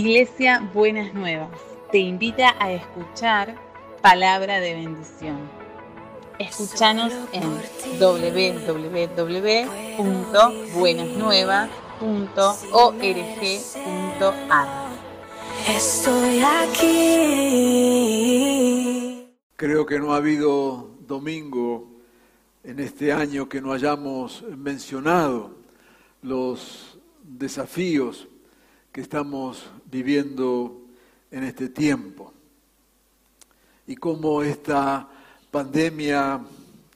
Iglesia Buenas Nuevas te invita a escuchar palabra de bendición. Escúchanos en www.buenasnuevas.org.ar. Estoy aquí. Creo que no ha habido domingo en este año que no hayamos mencionado los desafíos estamos viviendo en este tiempo y cómo esta pandemia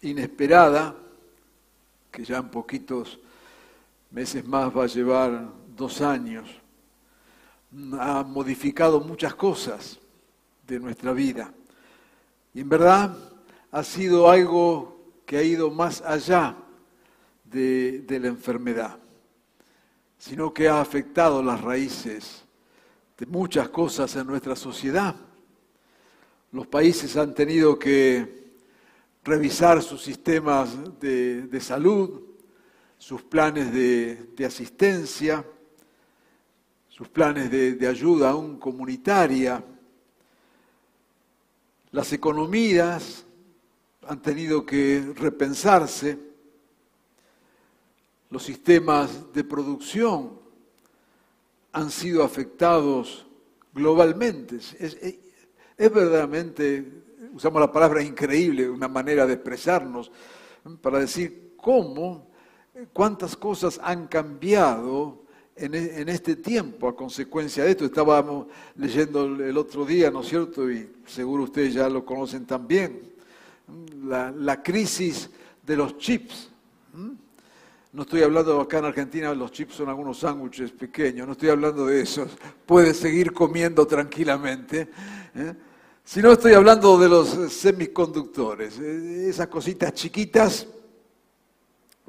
inesperada, que ya en poquitos meses más va a llevar dos años, ha modificado muchas cosas de nuestra vida. Y en verdad ha sido algo que ha ido más allá de la enfermedad, sino que ha afectado las raíces de muchas cosas en nuestra sociedad. Los países han tenido que revisar sus sistemas de, de salud, sus planes de, de asistencia, sus planes de, de, ayuda aún comunitaria. Las economías han tenido que repensarse, los sistemas de producción han sido afectados globalmente. Es, verdaderamente, usamos la palabra increíble, una manera de expresarnos, para decir cómo, cuántas cosas han cambiado en, en, este tiempo a consecuencia de esto. Estábamos leyendo el otro día, ¿no es cierto? Y seguro ustedes ya lo conocen también. La, la crisis de los chips. No estoy hablando acá en Argentina, los chips son algunos sándwiches pequeños, no estoy hablando de esos. Puedes seguir comiendo tranquilamente. ¿eh? Sino estoy hablando de los semiconductores, esas cositas chiquitas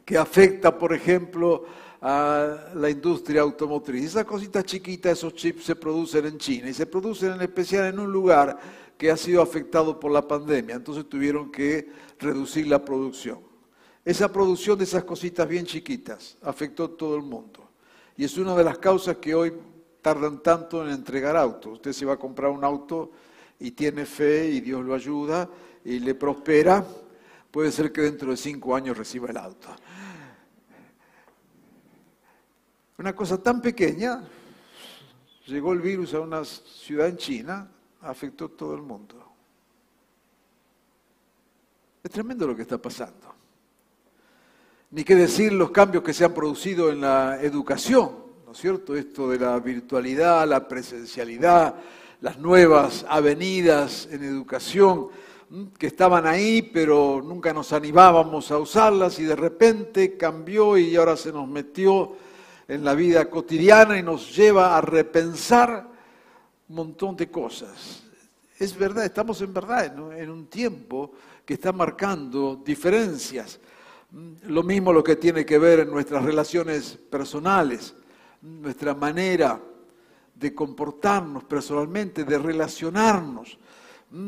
que afectan, por ejemplo, a la industria automotriz. Esas cositas chiquitas, esos chips se producen en China y se producen en especial en un lugar que ha sido afectado por la pandemia. Entonces tuvieron que reducir la producción. Esa producción de esas cositas bien chiquitas afectó a todo el mundo. Y es una de las causas que hoy tardan tanto en entregar autos. Usted se va a comprar un auto y tiene fe y Dios lo ayuda y le prospera, puede ser que dentro de cinco años reciba el auto. Una cosa tan pequeña, llegó el virus a una ciudad en China, afectó a todo el mundo. Es tremendo lo que está pasando. Ni qué decir los cambios que se han producido en la educación, ¿no es cierto? Esto de la virtualidad, la presencialidad, las nuevas avenidas en educación que estaban ahí, pero nunca nos animábamos a usarlas y de repente cambió y ahora se nos metió en la vida cotidiana y nos lleva a repensar un montón de cosas. Es verdad, estamos en verdad en un tiempo que está marcando diferencias. Lo mismo lo que tiene que ver en nuestras relaciones personales, nuestra manera de comportarnos personalmente, de relacionarnos.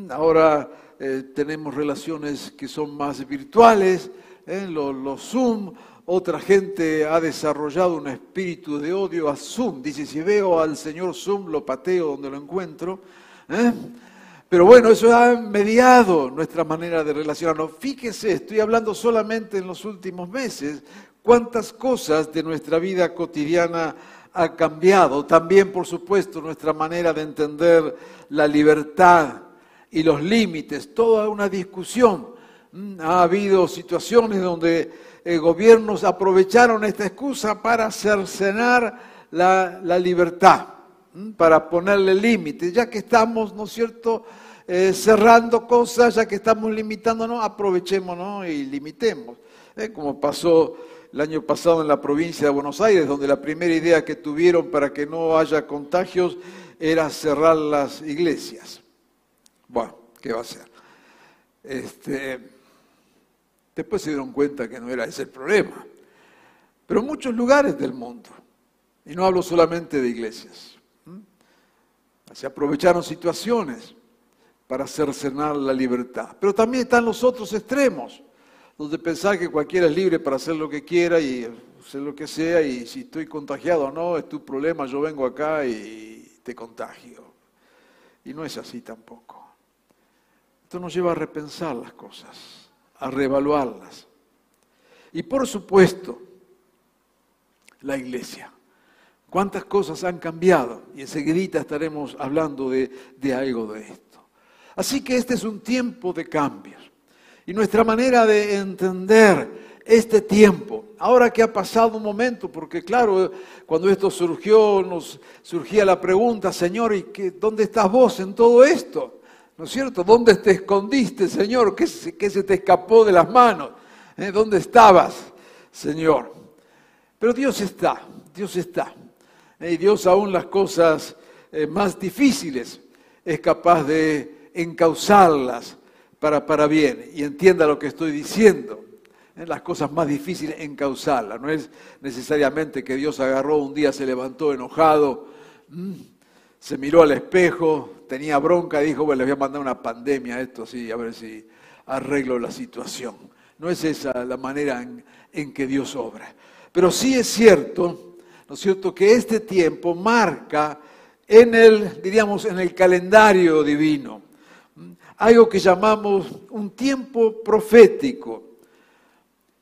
Ahora eh, tenemos relaciones que son más virtuales, ¿eh? los, los Zoom, otra gente ha desarrollado un espíritu de odio a Zoom. Dice, si veo al señor Zoom, lo pateo donde lo encuentro. ¿eh? Pero bueno, eso ha mediado nuestra manera de relacionarnos. Fíjese, estoy hablando solamente en los últimos meses, cuántas cosas de nuestra vida cotidiana ha cambiado. También, por supuesto, nuestra manera de entender la libertad y los límites, toda una discusión. Mm, ha habido situaciones donde eh, gobiernos aprovecharon esta excusa para cercenar la libertad, para ponerle límites, ya que estamos, ¿no es cierto?, eh, cerrando cosas, ya que estamos limitándonos, aprovechémonos y limitemos. Eh, como pasó el año pasado en la provincia de Buenos Aires, donde la primera idea que tuvieron para que no haya contagios era cerrar las iglesias. Bueno, ¿qué va a hacer? Este, Después se dieron cuenta que no era ese el problema. Pero muchos lugares del mundo, y no hablo solamente de iglesias, se aprovecharon situaciones para cercenar la libertad. Pero también están los otros extremos, donde pensar que cualquiera es libre para hacer lo que quiera y hacer lo que sea, y si estoy contagiado o no, es tu problema, yo vengo acá y te contagio. Y no es así tampoco. Esto nos lleva a repensar las cosas, a reevaluarlas. Y por supuesto, la iglesia. ¿Cuántas cosas han cambiado? Y enseguida estaremos hablando de, algo de esto. Así que este es un tiempo de cambios. Y nuestra manera de entender este tiempo, ahora que ha pasado un momento, porque claro, cuando esto surgió, nos surgía la pregunta, Señor, ¿y qué, dónde estás vos en todo esto? ¿No es cierto? ¿Dónde te escondiste, Señor? ¿Qué, qué se te escapó de las manos? ¿Eh? ¿Dónde estabas, Señor? Pero Dios está, Dios está. Y Dios aún las cosas eh, más difíciles es capaz de encauzarlas para, para bien. Y entienda lo que estoy diciendo. Eh, las cosas más difíciles encauzarlas. No es necesariamente que Dios agarró un día, se levantó enojado, mm, se miró al espejo, tenía bronca y dijo, bueno, les voy a mandar una pandemia a esto, así, a ver si arreglo la situación. No es esa la manera en, en que Dios obra. Pero sí es cierto ¿no es cierto?, que este tiempo marca en el, diríamos, en el calendario divino, algo que llamamos un tiempo profético,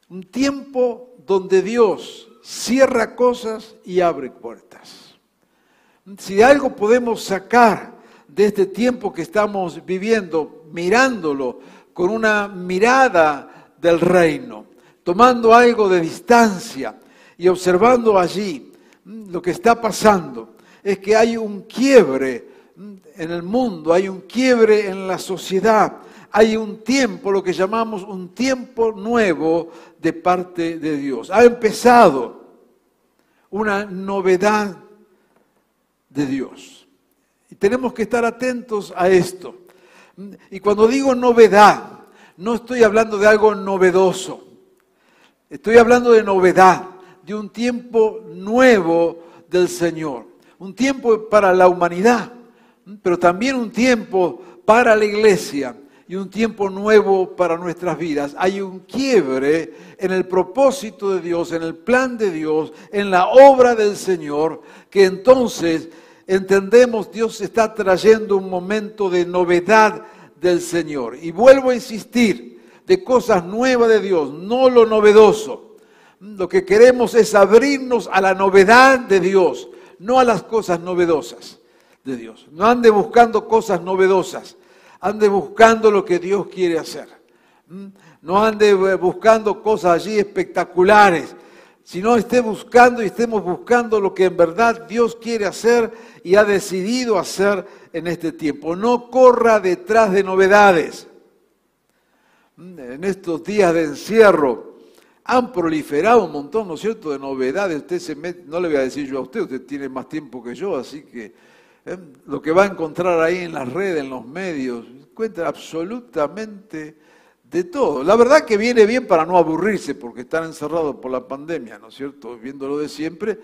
un tiempo donde Dios cierra cosas y abre puertas. Si algo podemos sacar de este tiempo que estamos viviendo, mirándolo con una mirada del reino, tomando algo de distancia y observando allí lo que está pasando es que hay un quiebre en el mundo, hay un quiebre en la sociedad, hay un tiempo, lo que llamamos un tiempo nuevo de parte de Dios. Ha empezado una novedad de Dios. Y tenemos que estar atentos a esto. Y cuando digo novedad, no estoy hablando de algo novedoso, estoy hablando de novedad de un tiempo nuevo del Señor. Un tiempo para la humanidad, pero también un tiempo para la iglesia y un tiempo nuevo para nuestras vidas. Hay un quiebre en el propósito de Dios, en el plan de Dios, en la obra del Señor, que entonces entendemos Dios está trayendo un momento de novedad del Señor. Y vuelvo a insistir, de cosas nuevas de Dios, no lo novedoso. Lo que queremos es abrirnos a la novedad de Dios, no a las cosas novedosas de Dios. No ande buscando cosas novedosas, ande buscando lo que Dios quiere hacer. ¿Mm? No ande buscando cosas allí espectaculares, sino esté buscando y estemos buscando lo que en verdad Dios quiere hacer y ha decidido hacer en este tiempo. No corra detrás de novedades. ¿Mm? En estos días de encierro, han proliferado un montón, ¿no es cierto?, de novedades. No le voy a decir yo a usted, usted tiene más tiempo que yo, así que ¿eh? lo que va a encontrar ahí en las redes, en los medios, cuenta absolutamente de todo. La verdad que viene bien para no aburrirse, porque están encerrados por la pandemia, ¿no es cierto?, viéndolo de siempre.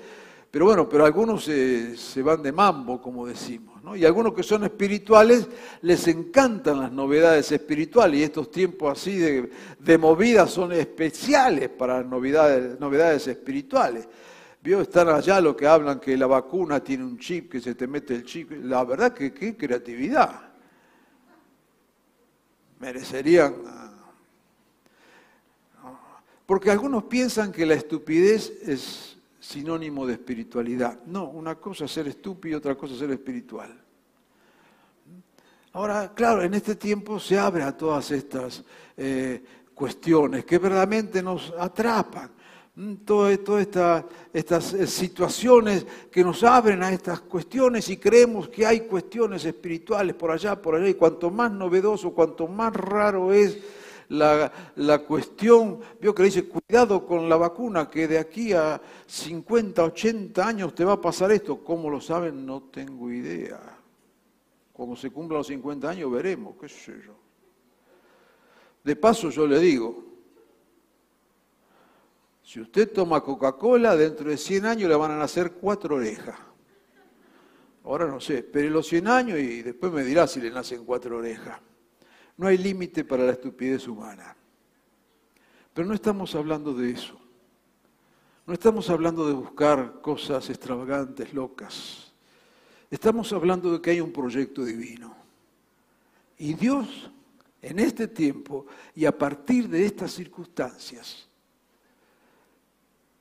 Pero bueno, pero algunos se, se van de mambo, como decimos. Y algunos que son espirituales les encantan las novedades espirituales y estos tiempos así de, de movidas son especiales para novedades, novedades espirituales. Vio, están allá lo que hablan que la vacuna tiene un chip, que se te mete el chip. La verdad que qué creatividad. Merecerían... Ah, porque algunos piensan que la estupidez es sinónimo de espiritualidad. No, una cosa es ser estúpido, otra cosa es ser espiritual. Ahora, claro, en este tiempo se abre a todas estas eh, cuestiones que verdaderamente nos atrapan. Mm, todas estas eh, situaciones que nos abren a estas cuestiones y creemos que hay cuestiones espirituales por allá, por allá, y cuanto más novedoso, cuanto más raro es la, cuestión, vio que le dice, cuidado con la vacuna, que de aquí a 50, 80 años te va a pasar esto. ¿Cómo lo saben? No tengo idea. Cuando se cumplan los 50 años veremos, qué sé yo. De paso yo le digo, si usted toma Coca-Cola, dentro de 100 años le van a nacer cuatro orejas. Ahora no sé, espere los 100 años y después me dirá si le nacen cuatro orejas. No hay límite para la estupidez humana. Pero no estamos hablando de eso. No estamos hablando de buscar cosas extravagantes, locas. Estamos hablando de que hay un proyecto divino. Y Dios, en este tiempo y a partir de estas circunstancias,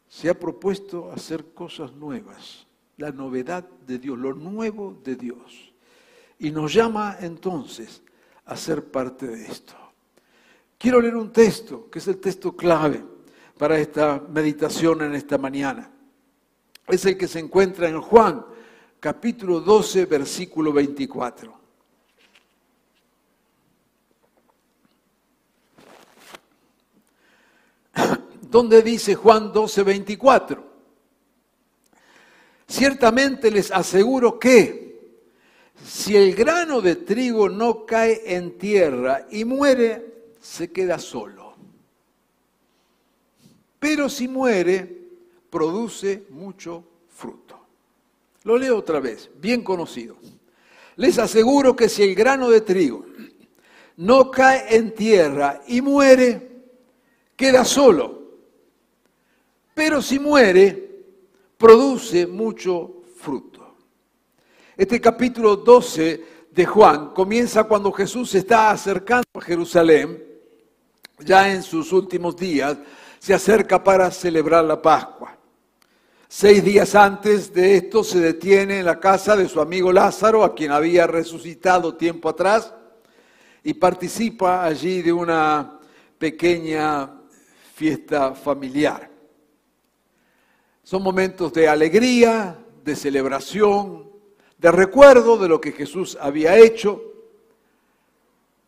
se ha propuesto hacer cosas nuevas, la novedad de Dios, lo nuevo de Dios. Y nos llama entonces a ser parte de esto. Quiero leer un texto, que es el texto clave para esta meditación en esta mañana. Es el que se encuentra en Juan, capítulo 12, versículo 24. donde dice Juan 12, 24. Ciertamente les aseguro que si el grano de trigo no cae en tierra y muere, se queda solo. Pero si muere, produce mucho fruto. Lo leo otra vez, bien conocido. Les aseguro que si el grano de trigo no cae en tierra y muere, queda solo pero si muere, produce mucho fruto. Este capítulo 12 de Juan comienza cuando Jesús se está acercando a Jerusalén, ya en sus últimos días, se acerca para celebrar la Pascua. Seis días antes de esto se detiene en la casa de su amigo Lázaro, a quien había resucitado tiempo atrás, y participa allí de una pequeña fiesta familiar. Son momentos de alegría, de celebración, de recuerdo de lo que Jesús había hecho.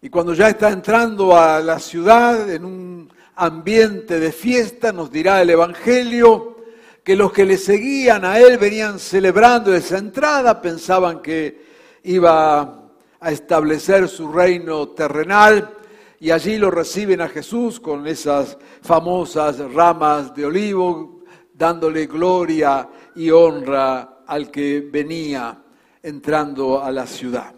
Y cuando ya está entrando a la ciudad en un ambiente de fiesta, nos dirá el Evangelio que los que le seguían a él venían celebrando esa entrada, pensaban que iba a establecer su reino terrenal y allí lo reciben a Jesús con esas famosas ramas de olivo dándole gloria y honra al que venía entrando a la ciudad.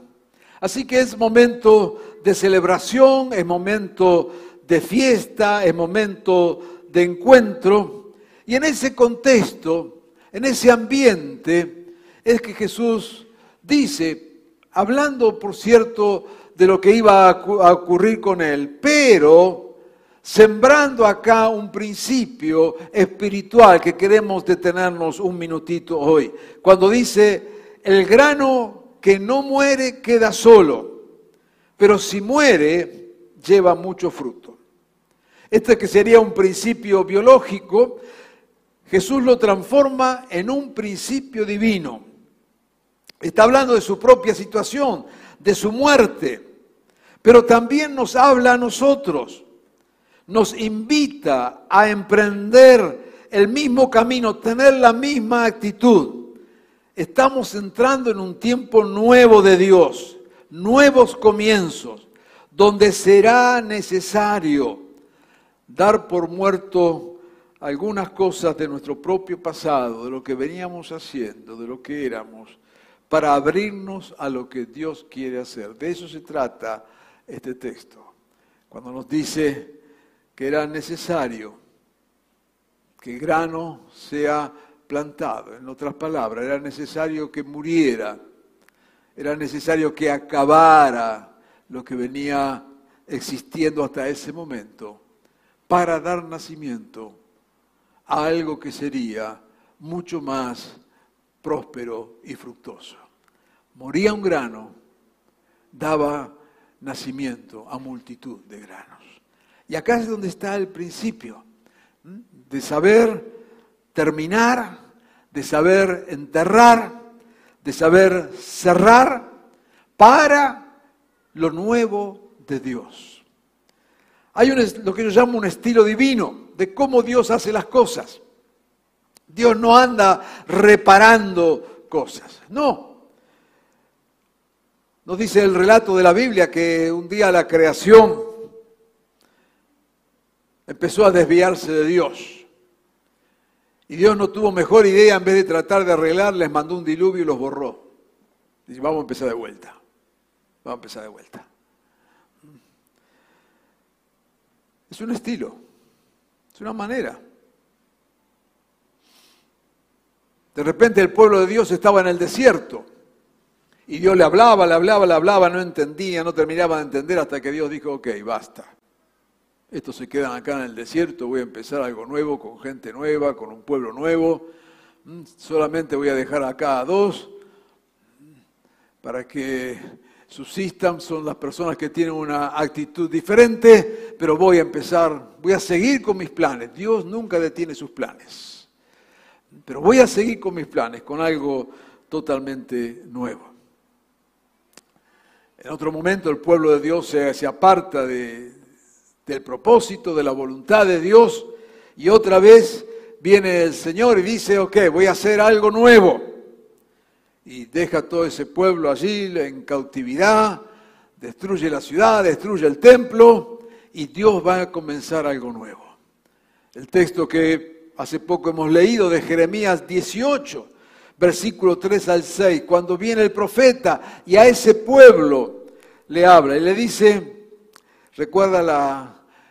Así que es momento de celebración, es momento de fiesta, es momento de encuentro. Y en ese contexto, en ese ambiente, es que Jesús dice, hablando por cierto de lo que iba a ocurrir con él, pero sembrando acá un principio espiritual que queremos detenernos un minutito hoy. Cuando dice, el grano que no muere queda solo, pero si muere lleva mucho fruto. Este que sería un principio biológico, Jesús lo transforma en un principio divino. Está hablando de su propia situación, de su muerte, pero también nos habla a nosotros nos invita a emprender el mismo camino, tener la misma actitud. Estamos entrando en un tiempo nuevo de Dios, nuevos comienzos, donde será necesario dar por muerto algunas cosas de nuestro propio pasado, de lo que veníamos haciendo, de lo que éramos, para abrirnos a lo que Dios quiere hacer. De eso se trata este texto. Cuando nos dice, que era necesario que el grano sea plantado. En otras palabras, era necesario que muriera, era necesario que acabara lo que venía existiendo hasta ese momento para dar nacimiento a algo que sería mucho más próspero y fructuoso. Moría un grano, daba nacimiento a multitud de granos. Y acá es donde está el principio, de saber terminar, de saber enterrar, de saber cerrar para lo nuevo de Dios. Hay lo que yo llamo un estilo divino de cómo Dios hace las cosas. Dios no anda reparando cosas, no. Nos dice el relato de la Biblia que un día la creación empezó a desviarse de Dios. Y Dios no tuvo mejor idea, en vez de tratar de arreglar, les mandó un diluvio y los borró. Dice, vamos a empezar de vuelta. Vamos a empezar de vuelta. Es un estilo, es una manera. De repente el pueblo de Dios estaba en el desierto Y Dios le hablaba, le hablaba, le hablaba, no entendía, no terminaba de entender hasta que Dios dijo, ok, basta. Estos se quedan acá en el desierto, voy a empezar algo nuevo, con gente nueva, con un pueblo nuevo. Mm, solamente voy a dejar acá a dos para que subsistan, son las personas que tienen una actitud diferente, pero voy a empezar, voy a seguir con mis planes. Dios nunca detiene sus planes, pero voy a seguir con mis planes, con algo totalmente nuevo. En otro momento el pueblo de Dios se, aparta del propósito, de la voluntad de Dios, y otra vez viene el Señor y dice, ok, voy a hacer algo nuevo y deja todo ese pueblo allí en cautividad, destruye la ciudad, destruye el templo y Dios va a comenzar algo nuevo. El texto que hace poco hemos leído de Jeremías 18, versículo 3 al 6, cuando viene el profeta y a ese pueblo le habla y le dice, recuerda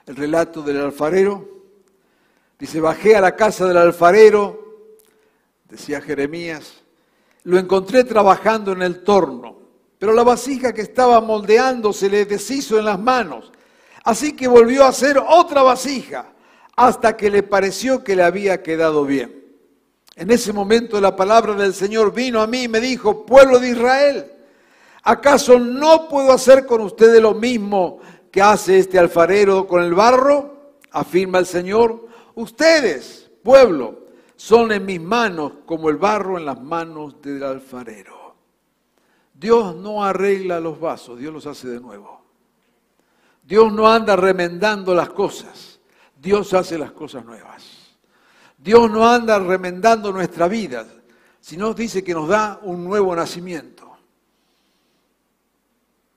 el relato del alfarero, dice, bajé a la casa del alfarero, decía Jeremías, lo encontré trabajando en el torno, pero la vasija que estaba moldeando se le deshizo en las manos. Así que volvió a hacer otra vasija hasta que le pareció que le había quedado bien. En ese momento la palabra del Señor vino a mí y me dijo, pueblo de Israel, ¿acaso no puedo hacer con ustedes lo mismo que hace este alfarero con el barro? Afirma el Señor. Ustedes, pueblo, son en mis manos como el barro en las manos del alfarero. Dios no arregla los vasos, Dios los hace de nuevo. Dios no anda remendando las cosas, Dios hace las cosas nuevas. Dios no anda remendando nuestra vida, sino dice que nos da un nuevo nacimiento.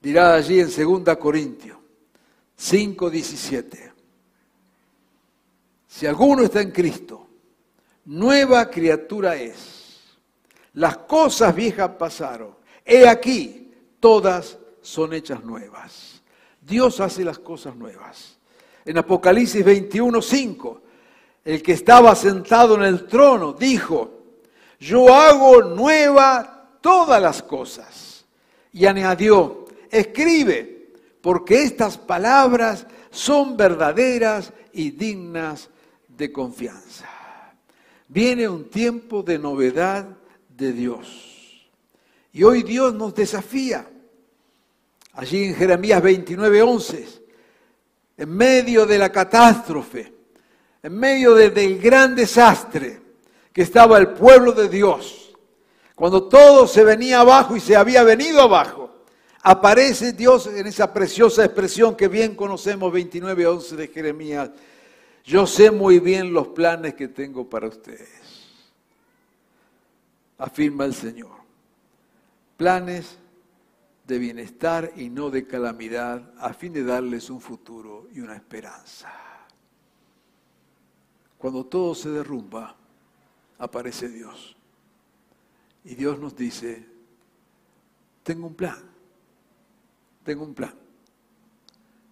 Dirá allí en 2 Corintios 5:17. Si alguno está en Cristo, nueva criatura es. Las cosas viejas pasaron. He aquí, todas son hechas nuevas. Dios hace las cosas nuevas. En Apocalipsis 21, 5, el que estaba sentado en el trono dijo, yo hago nueva todas las cosas. Y añadió, escribe, porque estas palabras son verdaderas y dignas de confianza. Viene un tiempo de novedad de Dios. Y hoy Dios nos desafía. Allí en Jeremías 29, 11, en medio de la catástrofe, en medio del gran desastre que estaba el pueblo de Dios, cuando todo se venía abajo y se había venido abajo, aparece Dios en esa preciosa expresión que bien conocemos, 29, 11 de Jeremías yo sé muy bien los planes que tengo para ustedes, afirma el Señor. Planes de bienestar y no de calamidad, a fin de darles un futuro y una esperanza. Cuando todo se derrumba, aparece Dios. Y Dios nos dice, tengo un plan, tengo un plan,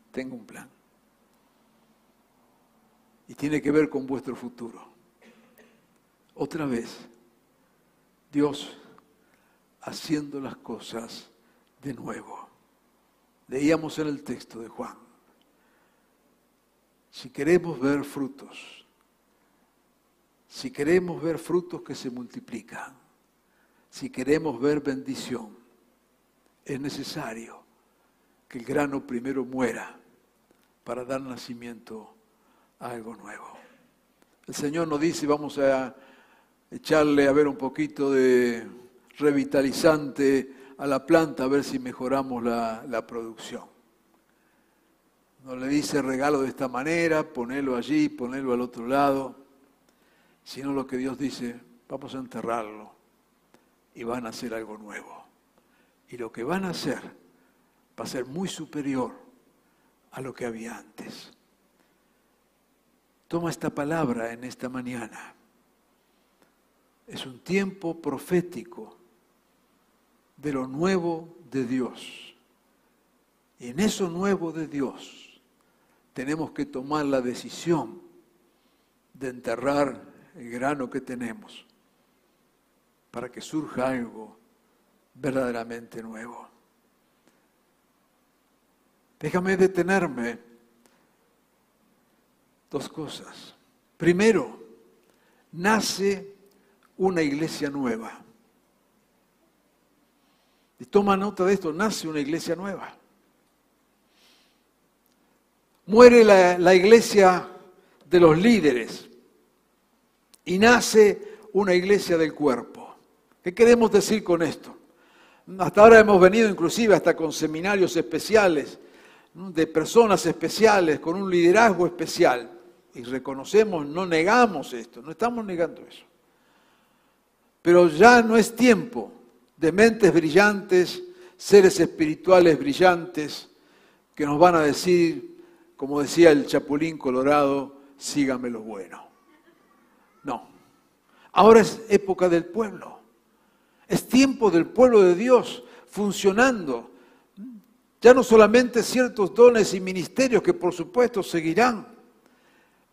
tengo un plan y tiene que ver con vuestro futuro. Otra vez, Dios haciendo las cosas de nuevo. Leíamos en el texto de Juan. Si queremos ver frutos, si queremos ver frutos que se multiplican, si queremos ver bendición, es necesario que el grano primero muera para dar nacimiento algo nuevo. El Señor nos dice, vamos a echarle a ver un poquito de revitalizante a la planta, a ver si mejoramos la, la producción. No le dice regalo de esta manera, ponelo allí, ponelo al otro lado, sino lo que Dios dice, vamos a enterrarlo y van a hacer algo nuevo. Y lo que van a hacer va a ser muy superior a lo que había antes. Toma esta palabra en esta mañana. Es un tiempo profético de lo nuevo de Dios. Y en eso nuevo de Dios tenemos que tomar la decisión de enterrar el grano que tenemos para que surja algo verdaderamente nuevo. Déjame detenerme dos cosas. Primero, nace una iglesia nueva. Y toma nota de esto, nace una iglesia nueva. Muere la, la iglesia de los líderes y nace una iglesia del cuerpo. ¿Qué queremos decir con esto? Hasta ahora hemos venido inclusive hasta con seminarios especiales de personas especiales, con un liderazgo especial. Y reconocemos, no negamos esto, no estamos negando eso. Pero ya no es tiempo de mentes brillantes, seres espirituales brillantes, que nos van a decir, como decía el Chapulín Colorado, sígame lo bueno. No. Ahora es época del pueblo. Es tiempo del pueblo de Dios funcionando. Ya no solamente ciertos dones y ministerios que por supuesto seguirán,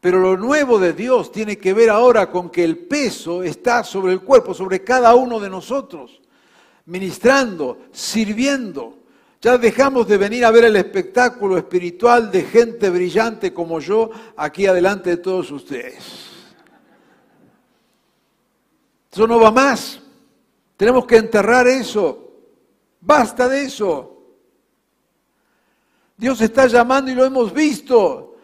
pero lo nuevo de Dios tiene que ver ahora con que el peso está sobre el cuerpo, sobre cada uno de nosotros, ministrando, sirviendo. Ya dejamos de venir a ver el espectáculo espiritual de gente brillante como yo aquí adelante de todos ustedes. Eso no va más. Tenemos que enterrar eso. Basta de eso. Dios está llamando y lo hemos visto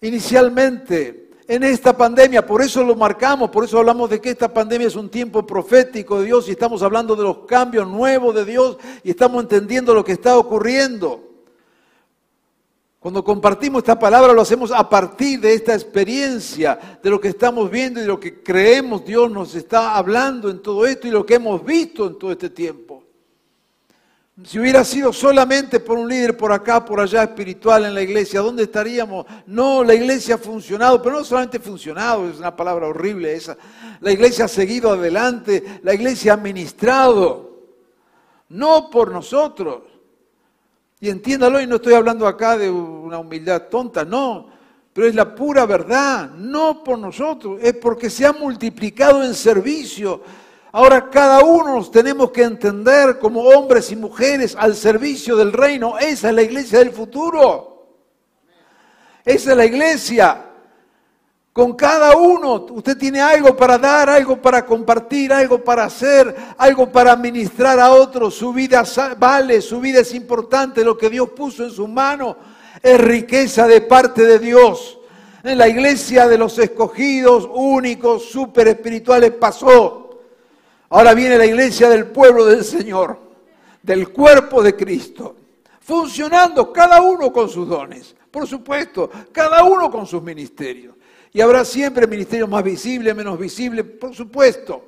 inicialmente en esta pandemia, por eso lo marcamos, por eso hablamos de que esta pandemia es un tiempo profético de Dios y estamos hablando de los cambios nuevos de Dios y estamos entendiendo lo que está ocurriendo. Cuando compartimos esta palabra lo hacemos a partir de esta experiencia, de lo que estamos viendo y de lo que creemos Dios nos está hablando en todo esto y lo que hemos visto en todo este tiempo. Si hubiera sido solamente por un líder por acá, por allá espiritual en la iglesia, ¿dónde estaríamos? No, la iglesia ha funcionado, pero no solamente funcionado, es una palabra horrible esa. La iglesia ha seguido adelante, la iglesia ha ministrado, no por nosotros. Y entiéndalo, y no estoy hablando acá de una humildad tonta, no, pero es la pura verdad, no por nosotros, es porque se ha multiplicado en servicio. Ahora cada uno nos tenemos que entender como hombres y mujeres al servicio del reino. Esa es la iglesia del futuro. Esa es la iglesia. Con cada uno usted tiene algo para dar, algo para compartir, algo para hacer, algo para ministrar a otros. Su vida vale, su vida es importante. Lo que Dios puso en su mano es riqueza de parte de Dios. En la iglesia de los escogidos, únicos, super espirituales, pasó. Ahora viene la iglesia del pueblo del Señor, del cuerpo de Cristo, funcionando cada uno con sus dones, por supuesto, cada uno con sus ministerios. Y habrá siempre ministerios más visibles, menos visibles, por supuesto.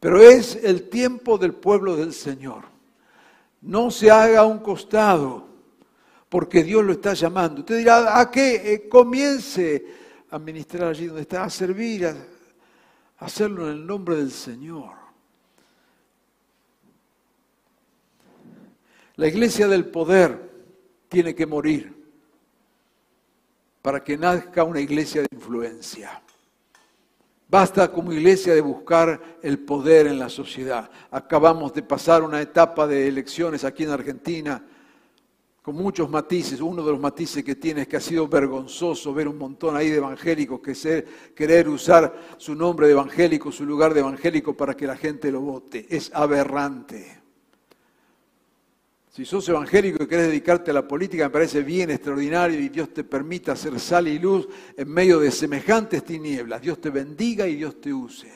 Pero es el tiempo del pueblo del Señor. No se haga a un costado, porque Dios lo está llamando. Usted dirá, ¿a qué? Eh, comience a ministrar allí donde está, a servir, a hacerlo en el nombre del Señor. La iglesia del poder tiene que morir para que nazca una iglesia de influencia. Basta como iglesia de buscar el poder en la sociedad. Acabamos de pasar una etapa de elecciones aquí en Argentina con muchos matices. Uno de los matices que tiene es que ha sido vergonzoso ver un montón ahí de evangélicos que querer usar su nombre de evangélico, su lugar de evangélico para que la gente lo vote. Es aberrante. Si sos evangélico y querés dedicarte a la política, me parece bien, extraordinario, y Dios te permita ser sal y luz en medio de semejantes tinieblas. Dios te bendiga y Dios te use.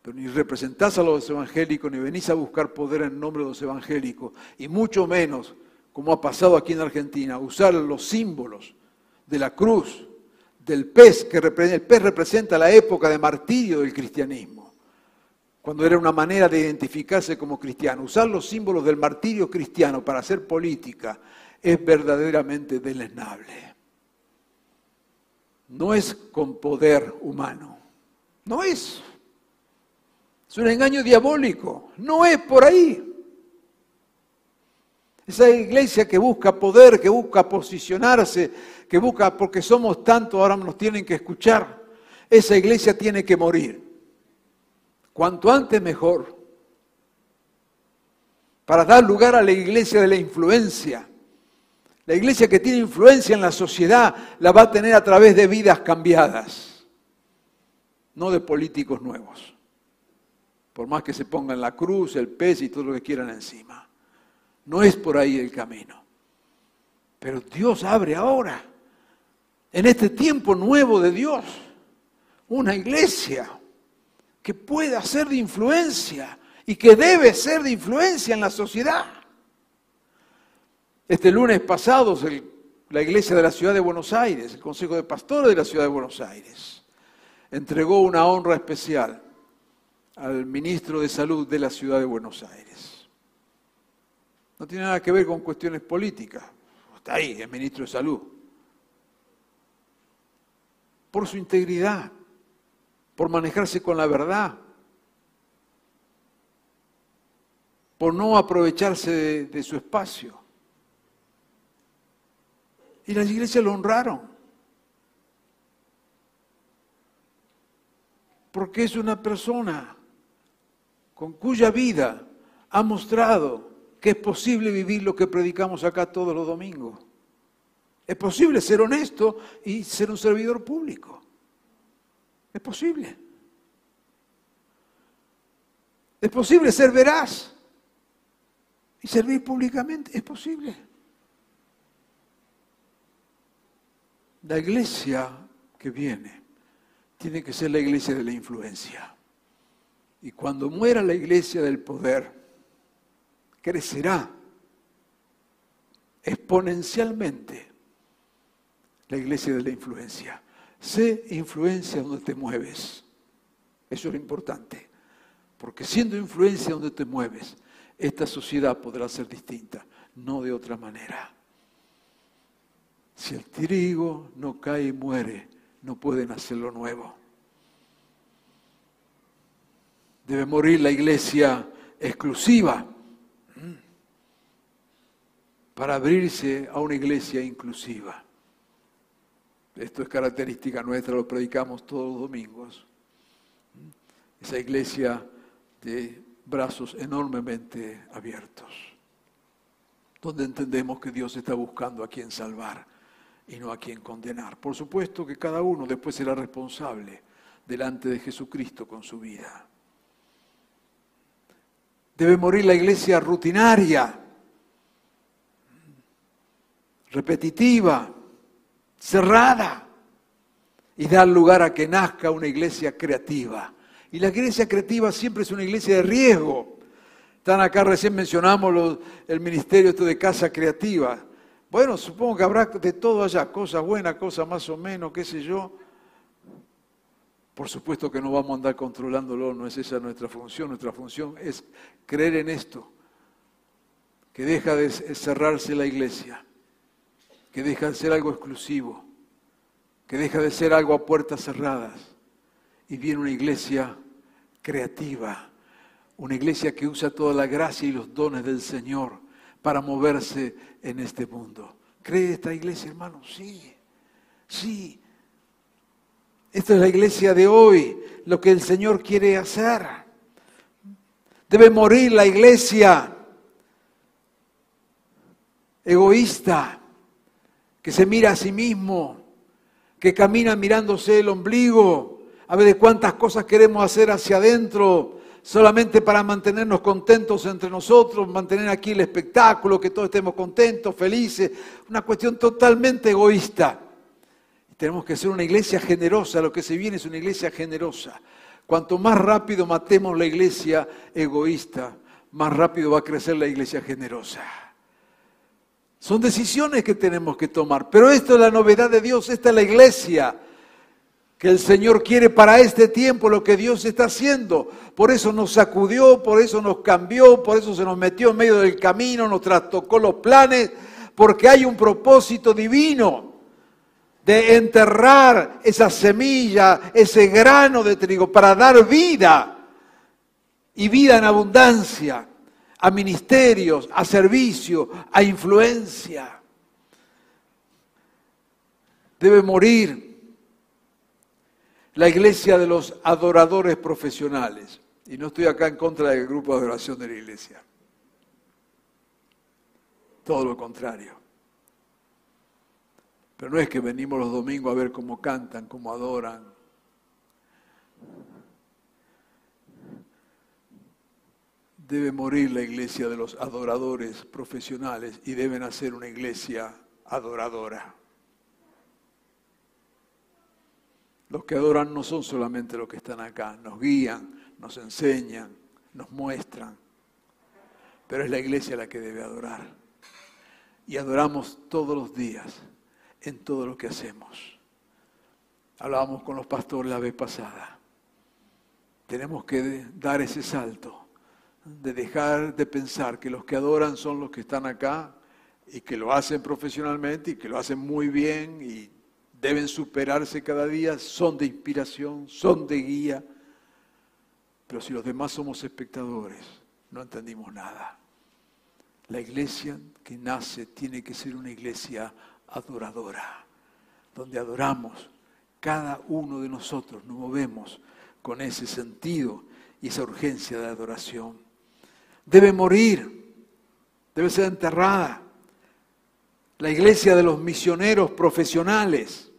Pero ni representás a los evangélicos, ni venís a buscar poder en nombre de los evangélicos, y mucho menos, como ha pasado aquí en Argentina, usar los símbolos de la cruz, del pez, que el pez representa la época de martirio del cristianismo cuando era una manera de identificarse como cristiano. Usar los símbolos del martirio cristiano para hacer política es verdaderamente deleznable. No es con poder humano, no es. Es un engaño diabólico, no es por ahí. Esa iglesia que busca poder, que busca posicionarse, que busca, porque somos tantos, ahora nos tienen que escuchar, esa iglesia tiene que morir. Cuanto antes mejor. para dar lugar a la iglesia de la influencia. La iglesia que tiene influencia en la sociedad la va a tener a través de vidas cambiadas, no de políticos nuevos. Por más que se pongan la cruz, el pez y todo lo que quieran encima. No es por ahí el camino. Pero Dios abre ahora, en este tiempo nuevo de Dios, una iglesia que pueda ser de influencia y que debe ser de influencia en la sociedad. Este lunes pasado, la iglesia de la ciudad de Buenos Aires, el Consejo de Pastores de la ciudad de Buenos Aires, entregó una honra especial al ministro de Salud de la ciudad de Buenos Aires. No tiene nada que ver con cuestiones políticas. Está ahí, el ministro de Salud. Por su integridad, por manejarse con la verdad, por no aprovecharse de, de su espacio. Y las iglesias lo honraron. Porque es una persona con cuya vida ha mostrado que es posible vivir lo que predicamos acá todos los domingos. Es posible ser honesto y ser un servidor público. Es posible. Es posible ser veraz y servir públicamente. Es posible. La iglesia que viene tiene que ser la iglesia de la influencia. Y cuando muera la iglesia del poder, crecerá exponencialmente la iglesia de la influencia. Sé influencia donde te mueves. Eso es lo importante. Porque siendo influencia donde te mueves, esta sociedad podrá ser distinta, no de otra manera. Si el trigo no cae y muere, no pueden hacerlo nuevo. Debe morir la iglesia exclusiva para abrirse a una iglesia inclusiva. Esto es característica nuestra, lo predicamos todos los domingos. Esa iglesia de brazos enormemente abiertos, donde entendemos que Dios está buscando a quien salvar y no a quien condenar. Por supuesto que cada uno después será responsable delante de Jesucristo con su vida. Debe morir la iglesia rutinaria, repetitiva, cerrada, y dar lugar a que nazca una iglesia creativa. Y la iglesia creativa siempre es una iglesia de riesgo. Están acá, recién mencionamos el ministerio esto de casa creativa. Bueno, supongo que habrá de todo allá, cosas buenas, cosas más o menos, qué sé yo. Por supuesto que no vamos a andar controlándolo, no es esa nuestra función. Nuestra función es creer en esto, que deja de cerrarse la iglesia, que deja de ser algo exclusivo, que deja de ser algo a puertas cerradas y viene una iglesia creativa, una iglesia que usa toda la gracia y los dones del Señor para moverse en este mundo. ¿Cree esta iglesia, hermano? Sí, sí. Esta es la iglesia de hoy, lo que el Señor quiere hacer. Debe morir la iglesia egoísta, que se mira a sí mismo, que camina mirándose el ombligo, a ver de cuántas cosas queremos hacer hacia adentro, solamente para mantenernos contentos entre nosotros, mantener aquí el espectáculo, que todos estemos contentos, felices, una cuestión totalmente egoísta. Tenemos que ser una iglesia generosa, lo que se viene es una iglesia generosa. Cuanto más rápido matemos la iglesia egoísta, más rápido va a crecer la iglesia generosa. Son decisiones que tenemos que tomar, pero esto es la novedad de Dios, esta es la iglesia que el Señor quiere para este tiempo, lo que Dios está haciendo. Por eso nos sacudió, por eso nos cambió, por eso se nos metió en medio del camino, nos trastocó los planes, porque hay un propósito divino de enterrar esa semilla, ese grano de trigo, para dar vida y vida en abundancia a ministerios, a servicio, a influencia. Debe morir la iglesia de los adoradores profesionales. Y no estoy acá en contra del grupo de adoración de la iglesia. todo lo contrario. Pero no es que venimos los domingos a ver cómo cantan, cómo adoran. Debe morir la iglesia de los adoradores profesionales y deben hacer una iglesia adoradora. Los que adoran no son solamente los que están acá, nos guían, nos enseñan, nos muestran, pero es la iglesia la que debe adorar. Y adoramos todos los días en todo lo que hacemos. Hablábamos con los pastores la vez pasada. Tenemos que dar ese salto de dejar de pensar que los que adoran son los que están acá y que lo hacen profesionalmente y que lo hacen muy bien y deben superarse cada día, son de inspiración, son de guía. Pero si los demás somos espectadores, no entendimos nada. La iglesia que nace tiene que ser una iglesia adoradora, donde adoramos. Cada uno de nosotros nos movemos con ese sentido y esa urgencia de adoración. Debe morir, debe ser enterrada. La iglesia de los misioneros profesionales,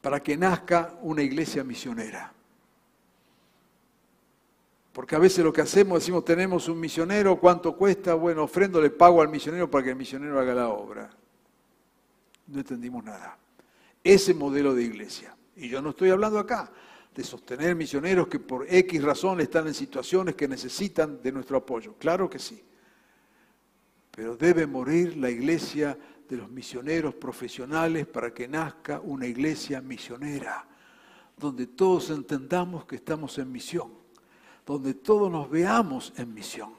para que nazca una iglesia misionera. Porque a veces lo que hacemos, decimos, tenemos un misionero, ¿cuánto cuesta? Bueno, ofrendo le pago al misionero para que el misionero haga la obra. No entendimos nada. Ese modelo de iglesia. Y yo no estoy hablando acá de sostener misioneros que por X razón están en situaciones que necesitan de nuestro apoyo. Claro que sí. Pero debe morir la iglesia de los misioneros profesionales para que nazca una iglesia misionera, donde todos entendamos que estamos en misión donde todos nos veamos en misión,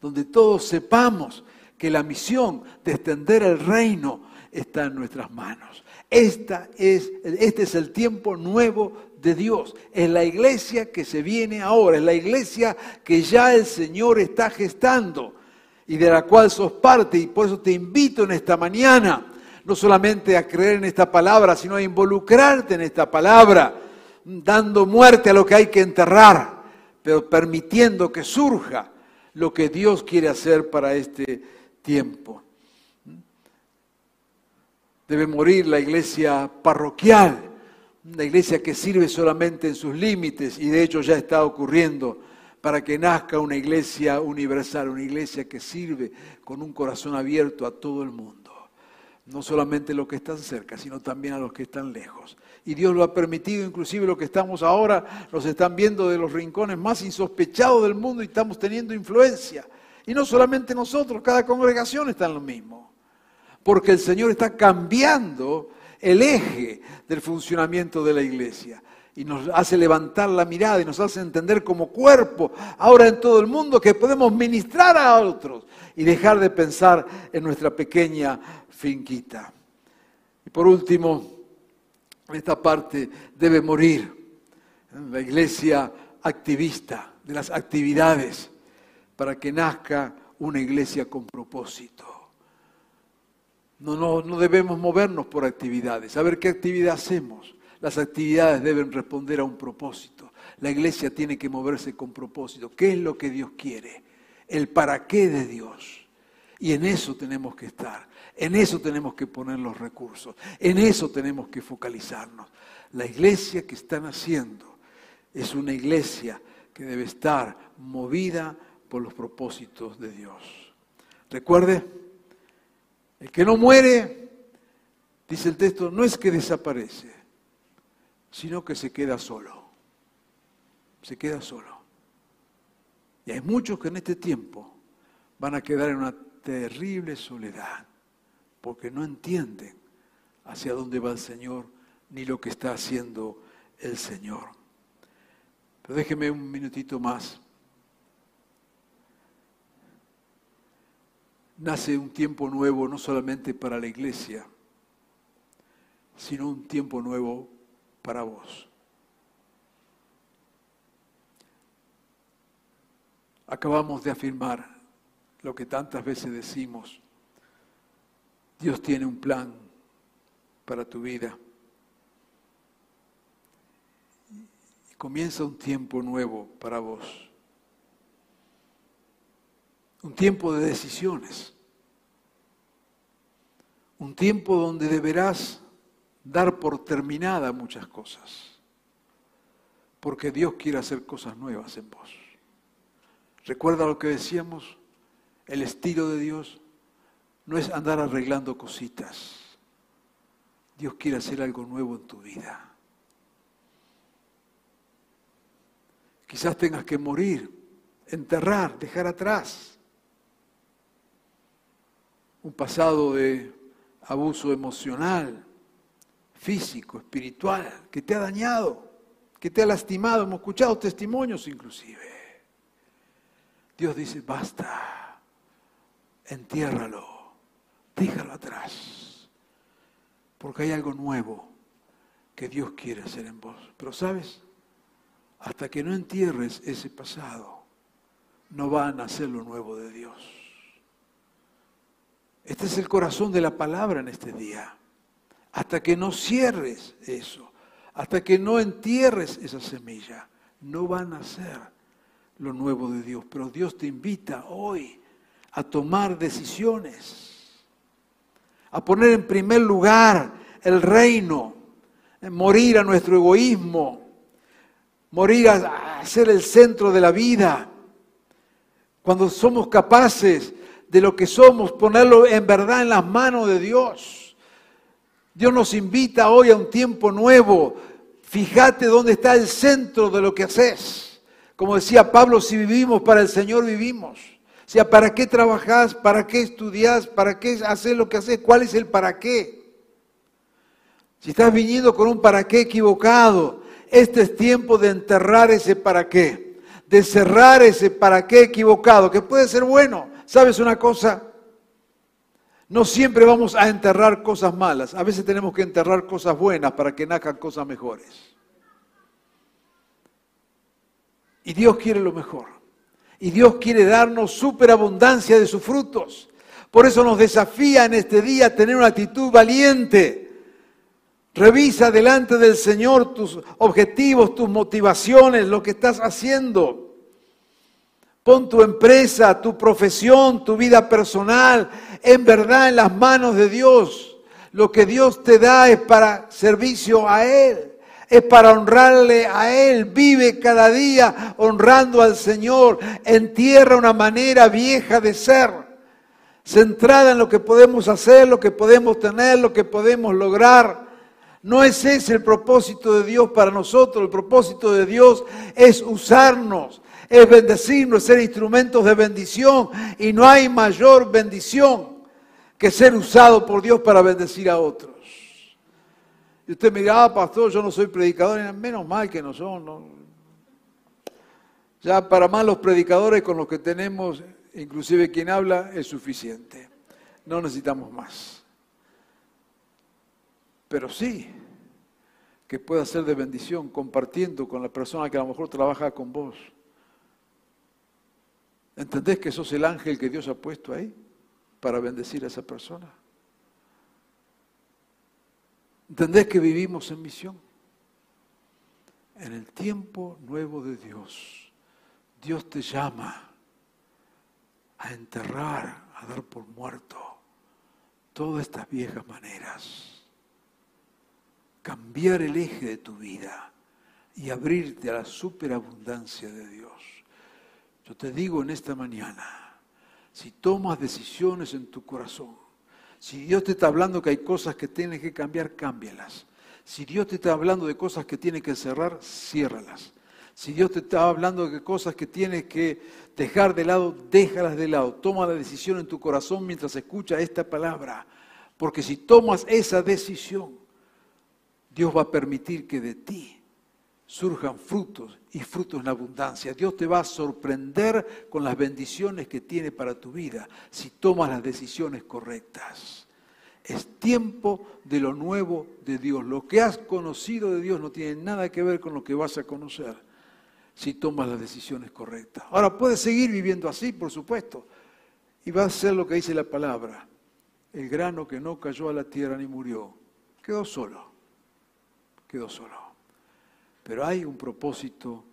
donde todos sepamos que la misión de extender el reino está en nuestras manos. Esta es, este es el tiempo nuevo de Dios. Es la iglesia que se viene ahora, es la iglesia que ya el Señor está gestando y de la cual sos parte. Y por eso te invito en esta mañana, no solamente a creer en esta palabra, sino a involucrarte en esta palabra, dando muerte a lo que hay que enterrar pero permitiendo que surja lo que Dios quiere hacer para este tiempo. Debe morir la iglesia parroquial, una iglesia que sirve solamente en sus límites y de hecho ya está ocurriendo para que nazca una iglesia universal, una iglesia que sirve con un corazón abierto a todo el mundo no solamente a los que están cerca, sino también a los que están lejos. Y Dios lo ha permitido, inclusive lo que estamos ahora, nos están viendo de los rincones más insospechados del mundo y estamos teniendo influencia. Y no solamente nosotros, cada congregación está en lo mismo. Porque el Señor está cambiando el eje del funcionamiento de la iglesia. Y nos hace levantar la mirada y nos hace entender como cuerpo, ahora en todo el mundo, que podemos ministrar a otros y dejar de pensar en nuestra pequeña finquita. Y por último, esta parte debe morir. La iglesia activista, de las actividades, para que nazca una iglesia con propósito. No, no, no debemos movernos por actividades, a ver qué actividad hacemos. Las actividades deben responder a un propósito. La iglesia tiene que moverse con propósito. ¿Qué es lo que Dios quiere? El para qué de Dios. Y en eso tenemos que estar. En eso tenemos que poner los recursos, en eso tenemos que focalizarnos. La iglesia que están haciendo es una iglesia que debe estar movida por los propósitos de Dios. Recuerde, el que no muere, dice el texto, no es que desaparece, sino que se queda solo. Se queda solo. Y hay muchos que en este tiempo van a quedar en una terrible soledad porque no entienden hacia dónde va el Señor ni lo que está haciendo el Señor. Pero déjeme un minutito más. Nace un tiempo nuevo no solamente para la iglesia, sino un tiempo nuevo para vos. Acabamos de afirmar lo que tantas veces decimos Dios tiene un plan para tu vida. Y comienza un tiempo nuevo para vos. Un tiempo de decisiones. Un tiempo donde deberás dar por terminada muchas cosas. Porque Dios quiere hacer cosas nuevas en vos. Recuerda lo que decíamos, el estilo de Dios no es andar arreglando cositas. Dios quiere hacer algo nuevo en tu vida. Quizás tengas que morir, enterrar, dejar atrás un pasado de abuso emocional, físico, espiritual, que te ha dañado, que te ha lastimado. Hemos escuchado testimonios inclusive. Dios dice, basta, entiérralo, déjalo atrás, porque hay algo nuevo que Dios quiere hacer en vos. Pero sabes, hasta que no entierres ese pasado, no va a nacer lo nuevo de Dios. Este es el corazón de la palabra en este día. Hasta que no cierres eso, hasta que no entierres esa semilla, no va a nacer lo nuevo de Dios. Pero Dios te invita hoy a tomar decisiones, a poner en primer lugar el reino, morir a nuestro egoísmo, morir a, ser el centro de la vida. Cuando somos capaces de lo que somos, ponerlo en verdad en las manos de Dios. Dios nos invita hoy a un tiempo nuevo. Fíjate dónde está el centro de lo que haces. Como decía Pablo, si vivimos para el Señor, vivimos. O sea, ¿para qué trabajás? ¿Para qué estudiás? ¿Para qué hacer lo que haces? ¿Cuál es el para qué? Si estás viniendo con un para qué equivocado, este es tiempo de enterrar ese para qué, de cerrar ese para qué equivocado, que puede ser bueno. ¿Sabes una cosa? No siempre vamos a enterrar cosas malas, a veces tenemos que enterrar cosas buenas para que nazcan cosas mejores. Y Dios quiere lo mejor. Y Dios quiere darnos superabundancia de sus frutos. Por eso nos desafía en este día a tener una actitud valiente. Revisa delante del Señor tus objetivos, tus motivaciones, lo que estás haciendo. Pon tu empresa, tu profesión, tu vida personal, en verdad en las manos de Dios. Lo que Dios te da es para servicio a Él es para honrarle a Él. Vive cada día honrando al Señor. Entierra una manera vieja de ser, centrada en lo que podemos hacer, lo que podemos tener, lo que podemos lograr. No es ese el propósito de Dios para nosotros. El propósito de Dios es usarnos, es bendecirnos, ser instrumentos de bendición. Y no hay mayor bendición que ser usado por Dios para bendecir a otros. Y usted me dirá, ah, pastor, yo no soy predicador, menos mal que no son. Ya para más los predicadores con los que tenemos, inclusive quien habla, es suficiente. No necesitamos más. Pero sí que pueda ser de bendición compartiendo con la persona que a lo mejor trabaja con vos. ¿Entendés que sos el ángel que Dios ha puesto ahí para bendecir a esa persona? ¿Entendés que vivimos en misión? En el tiempo nuevo de Dios, Dios te llama a enterrar, a dar por muerto todas estas viejas maneras, cambiar el eje de tu vida y abrirte a la superabundancia de Dios. Yo te digo en esta mañana, si tomas decisiones en tu corazón, si Dios te está hablando que hay cosas que tienes que cambiar, cámbialas. Si Dios te está hablando de cosas que tienes que cerrar, ciérralas. Si Dios te está hablando de cosas que tienes que dejar de lado, déjalas de lado. Toma la decisión en tu corazón mientras escucha esta palabra. Porque si tomas esa decisión, Dios va a permitir que de ti surjan frutos y frutos en abundancia. Dios te va a sorprender con las bendiciones que tiene para tu vida si tomas las decisiones correctas. Es tiempo de lo nuevo de Dios. Lo que has conocido de Dios no tiene nada que ver con lo que vas a conocer si tomas las decisiones correctas. Ahora, puedes seguir viviendo así, por supuesto, y va a ser lo que dice la palabra. El grano que no cayó a la tierra ni murió, quedó solo, quedó solo pero hay un propósito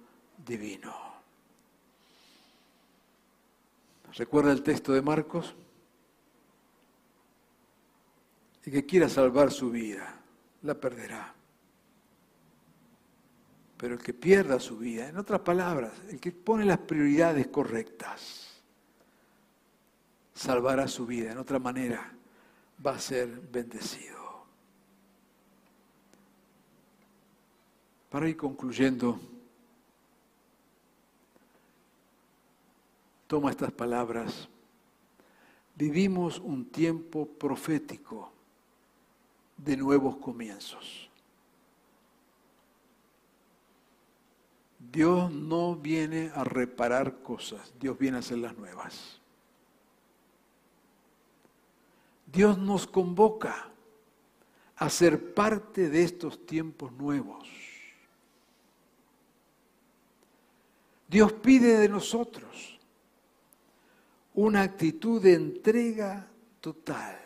divino. ¿Recuerda el texto de Marcos? El que quiera salvar su vida, la perderá. Pero el que pierda su vida, en otras palabras, el que pone las prioridades correctas, salvará su vida. En otra manera, va a ser bendecido. Para ir concluyendo, toma estas palabras. Vivimos un tiempo profético de nuevos comienzos. Dios no viene a reparar cosas, Dios viene a hacer las nuevas. Dios nos convoca a ser parte de estos tiempos nuevos. Dios pide de nosotros una actitud de entrega total,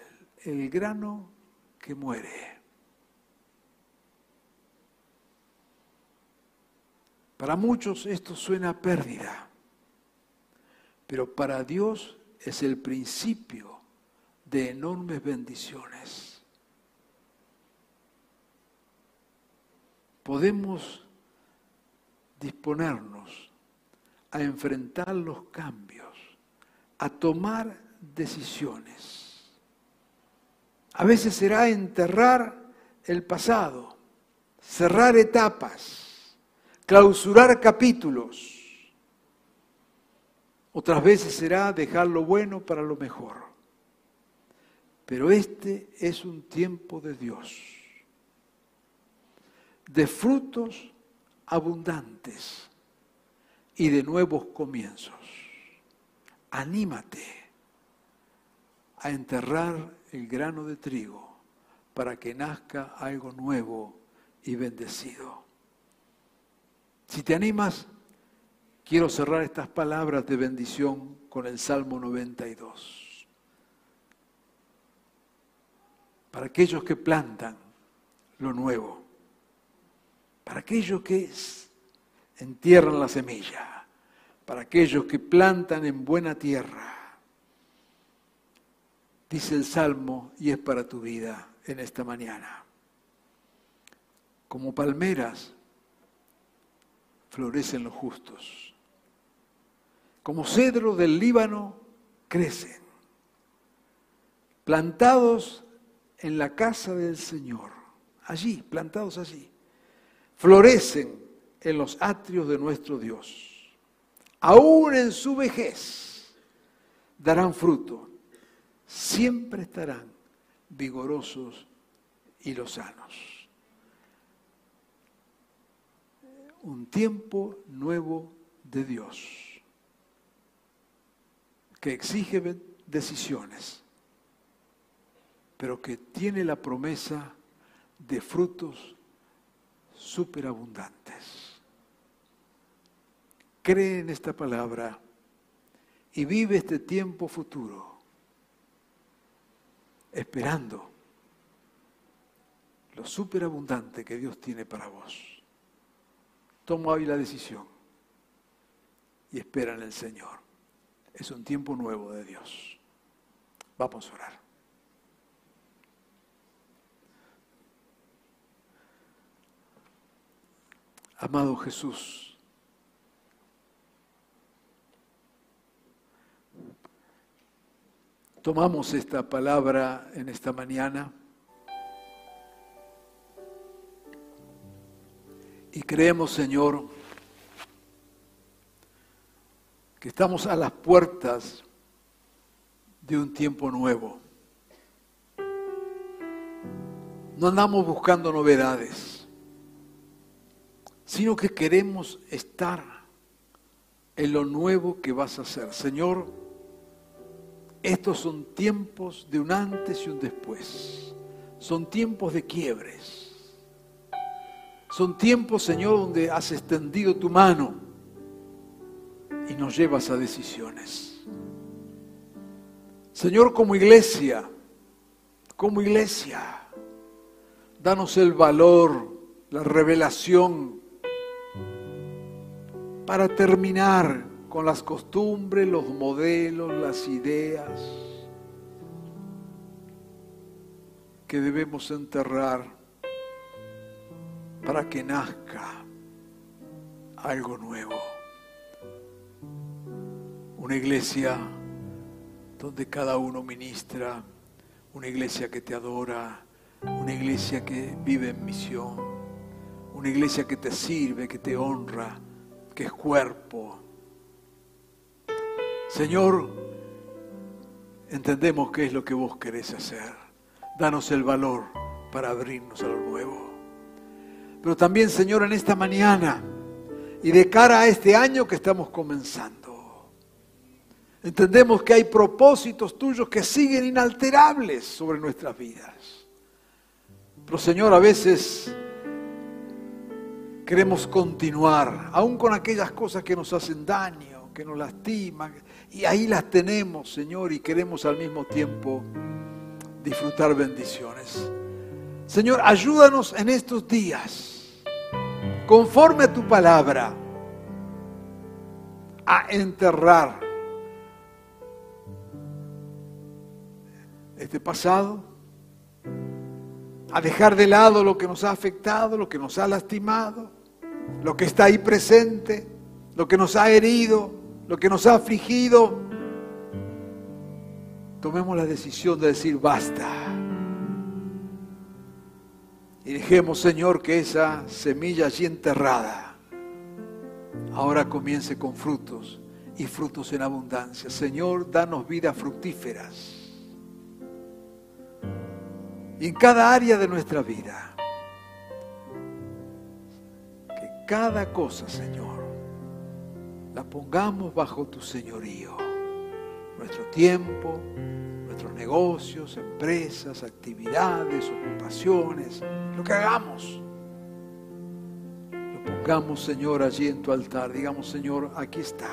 el grano que muere. Para muchos esto suena a pérdida, pero para Dios es el principio de enormes bendiciones. Podemos disponernos a enfrentar los cambios, a tomar decisiones. A veces será enterrar el pasado, cerrar etapas, clausurar capítulos. Otras veces será dejar lo bueno para lo mejor. Pero este es un tiempo de Dios, de frutos abundantes y de nuevos comienzos. Anímate a enterrar el grano de trigo para que nazca algo nuevo y bendecido. Si te animas, quiero cerrar estas palabras de bendición con el Salmo 92. para aquellos que plantan lo nuevo, para aquellos que entierran la semilla, para aquellos que plantan en buena tierra. Dice el Salmo, y es para tu vida en esta mañana. Como palmeras florecen los justos. Como cedro del Líbano crecen. Plantados en la casa del Señor, allí, plantados allí, florecen en los atrios de nuestro Dios. Aún en su vejez darán fruto, siempre estarán vigorosos y lozanos. Un tiempo nuevo de Dios que exige decisiones pero que tiene la promesa de frutos superabundantes. Cree en esta palabra y vive este tiempo futuro esperando lo superabundante que Dios tiene para vos. Toma hoy la decisión y espera en el Señor. Es un tiempo nuevo de Dios. Vamos a orar. Amado Jesús, tomamos esta palabra en esta mañana y creemos, Señor, que estamos a las puertas de un tiempo nuevo. No andamos buscando novedades sino que queremos estar en lo nuevo que vas a hacer. Señor, estos son tiempos de un antes y un después. Son tiempos de quiebres. Son tiempos, Señor, donde has extendido tu mano y nos llevas a decisiones. Señor, como iglesia, como iglesia, danos el valor, la revelación para terminar con las costumbres, los modelos, las ideas que debemos enterrar para que nazca algo nuevo. Una iglesia donde cada uno ministra, una iglesia que te adora, una iglesia que vive en misión, una iglesia que te sirve, que te honra, que es cuerpo. Señor, entendemos qué es lo que vos querés hacer. Danos el valor para abrirnos a lo nuevo. Pero también, Señor, en esta mañana y de cara a este año que estamos comenzando, entendemos que hay propósitos tuyos que siguen inalterables sobre nuestras vidas. Pero, Señor, a veces queremos continuar, aún con aquellas cosas que nos hacen daño, que nos lastiman, y ahí las tenemos, Señor, y queremos al mismo tiempo disfrutar bendiciones. Señor, ayúdanos en estos días, conforme a tu palabra, a enterrar este pasado, a dejar de lado lo que nos ha afectado, lo que nos ha lastimado, lo que está ahí presente, lo que nos ha herido, lo que nos ha afligido. Tomemos la decisión de decir basta. Y dejemos, Señor, que esa semilla allí enterrada ahora comience con frutos y frutos en abundancia. Señor, danos vidas fructíferas. Y en cada área de nuestra vida, que cada cosa, Señor, la pongamos bajo tu señorío. Nuestro tiempo, nuestros negocios, empresas, actividades, ocupaciones, lo que hagamos. Lo pongamos, Señor, allí en tu altar. Digamos, Señor, aquí está.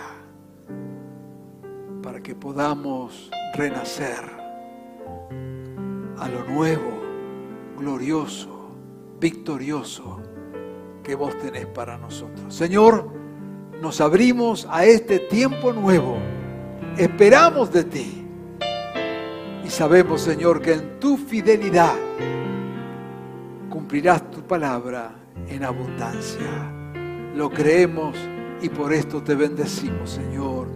Para que podamos renacer a lo nuevo, glorioso, victorioso que vos tenés para nosotros. Señor, nos abrimos a este tiempo nuevo. Esperamos de ti. Y sabemos, Señor, que en tu fidelidad cumplirás tu palabra en abundancia. Lo creemos y por esto te bendecimos, Señor,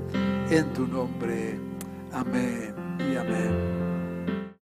en tu nombre. Amén y amén.